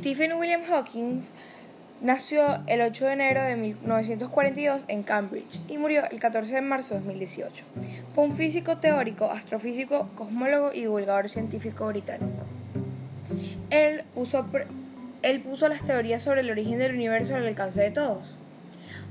Stephen William Hawking nació el 8 de enero de 1942 en Cambridge y murió el 14 de marzo de 2018. Fue un físico teórico, astrofísico, cosmólogo y divulgador científico británico. Él puso, él puso las teorías sobre el origen del universo al alcance de todos.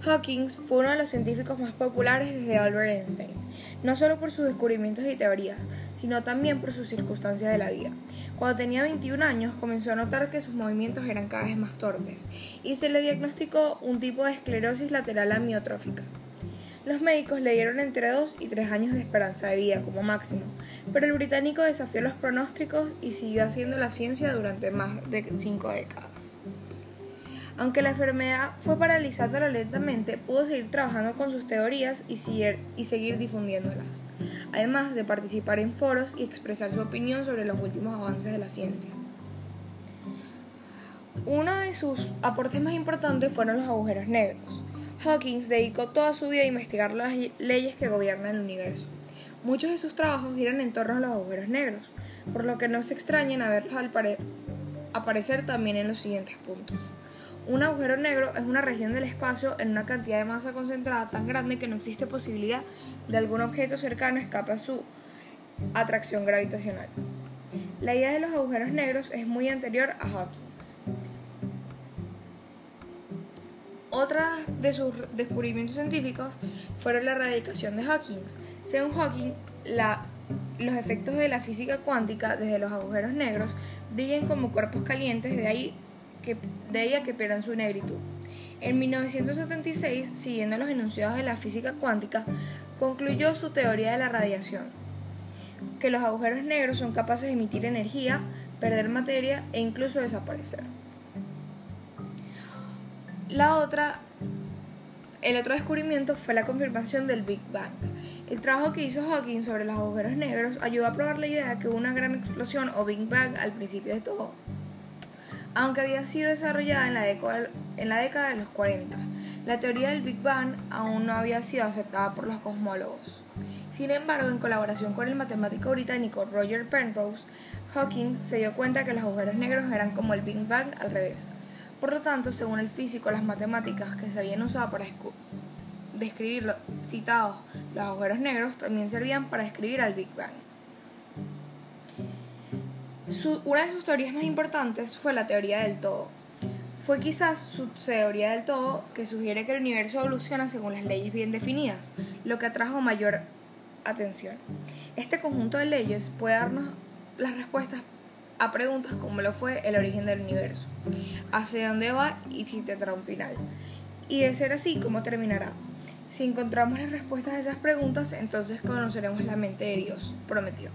Hawking fue uno de los científicos más populares desde Albert Einstein, no solo por sus descubrimientos y teorías, sino también por sus circunstancias de la vida. Cuando tenía 21 años comenzó a notar que sus movimientos eran cada vez más torpes y se le diagnosticó un tipo de esclerosis lateral amiotrófica. Los médicos le dieron entre 2 y 3 años de esperanza de vida como máximo, pero el británico desafió los pronósticos y siguió haciendo la ciencia durante más de 5 décadas. Aunque la enfermedad fue paralizándolo lentamente, pudo seguir trabajando con sus teorías y seguir, y seguir difundiéndolas, además de participar en foros y expresar su opinión sobre los últimos avances de la ciencia. Uno de sus aportes más importantes fueron los agujeros negros. Hawking dedicó toda su vida a investigar las leyes que gobiernan el universo. Muchos de sus trabajos giran en torno a los agujeros negros, por lo que no se extrañen a verlos aparecer también en los siguientes puntos. Un agujero negro es una región del espacio en una cantidad de masa concentrada tan grande que no existe posibilidad de algún objeto cercano escape a su atracción gravitacional. La idea de los agujeros negros es muy anterior a Hawking. Otra de sus descubrimientos científicos fueron la radiación de Hawking. Según Hawking, los efectos de la física cuántica desde los agujeros negros brillan como cuerpos calientes, de ahí que, de ella que pierdan su negritud. En 1976, siguiendo los enunciados de la física cuántica, concluyó su teoría de la radiación, que los agujeros negros son capaces de emitir energía, perder materia e incluso desaparecer. La otra, el otro descubrimiento fue la confirmación del Big Bang. El trabajo que hizo Hawking sobre los agujeros negros ayudó a probar la idea de que hubo una gran explosión o Big Bang al principio de todo aunque había sido desarrollada en la, década, de los 40. La teoría del Big Bang aún no había sido aceptada por los cosmólogos. Sin embargo, en colaboración con el matemático británico Roger Penrose, Hawking se dio cuenta que los agujeros negros eran como el Big Bang al revés. Por lo tanto, según el físico, las matemáticas que se habían usado para describir los citados los agujeros negros también servían para describir al Big Bang una de sus teorías más importantes fue la teoría del todo. Fue quizás su teoría del todo que sugiere que el universo evoluciona según las leyes bien definidas, lo que atrajo mayor atención. Este conjunto de leyes puede darnos las respuestas a preguntas como lo fue el origen del universo, hacia dónde va y si tendrá un final. Y de ser así, ¿cómo terminará? Si encontramos las respuestas a esas preguntas, entonces conoceremos la mente de Dios, prometió.